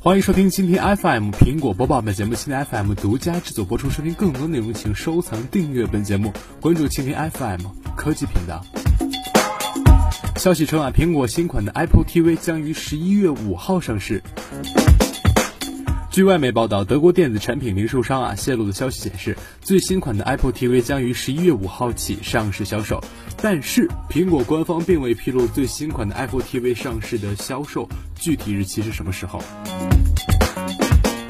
欢迎收听今天 FM 苹果播报本节目，今天 FM 独家制作播出。收听更多内容，请收藏订阅本节目，关注蜻蜓 FM 科技频道。消息称啊，苹果新款的 Apple TV 将于十一月五号上市。据外媒报道，德国电子产品零售商啊泄露的消息显示，最新款的 Apple TV 将于十一月五号起上市销售。但是，苹果官方并未披露最新款的 Apple TV 上市的销售具体日期是什么时候。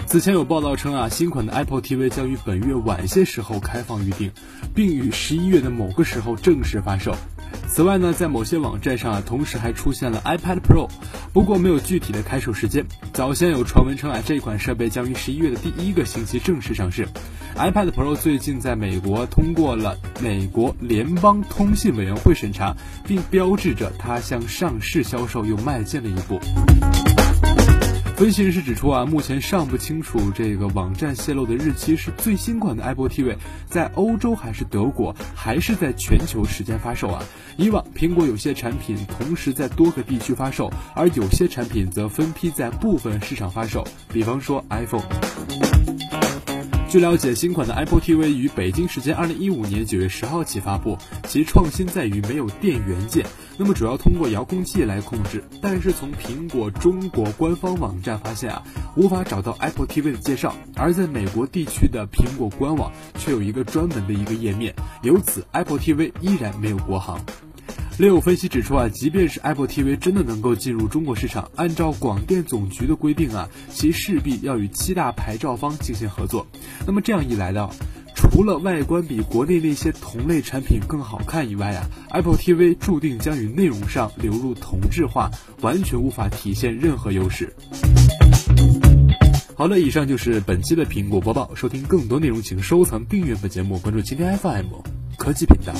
此前有报道称啊，新款的 Apple TV 将于本月晚些时候开放预定，并于十一月的某个时候正式发售。此外呢，在某些网站上啊，同时还出现了 iPad Pro，不过没有具体的开售时间。早先有传闻称啊，这款设备将于十一月的第一个星期正式上市。iPad Pro 最近在美国通过了美国联邦通信委员会审查，并标志着它向上市销售又迈进了一步。分析人士指出啊，目前尚不清楚这个网站泄露的日期是最新款的 Apple TV 在欧洲还是德国，还是在全球时间发售啊。以往苹果有些产品同时在多个地区发售，而有些产品则分批在部分市场发售，比方说 iPhone。据了解，新款的 Apple TV 于北京时间二零一五年九月十号起发布。其创新在于没有电源键，那么主要通过遥控器来控制。但是从苹果中国官方网站发现啊，无法找到 Apple TV 的介绍。而在美国地区的苹果官网却有一个专门的一个页面，由此 Apple TV 依然没有国行。另有分析指出啊，即便是 Apple TV 真的能够进入中国市场，按照广电总局的规定啊，其势必要与七大牌照方进行合作。那么这样一来的，除了外观比国内那些同类产品更好看以外啊，Apple TV 注定将与内容上流入同质化，完全无法体现任何优势。好了，以上就是本期的苹果播报。收听更多内容，请收藏订阅本节目，关注今天 FM 科技频道。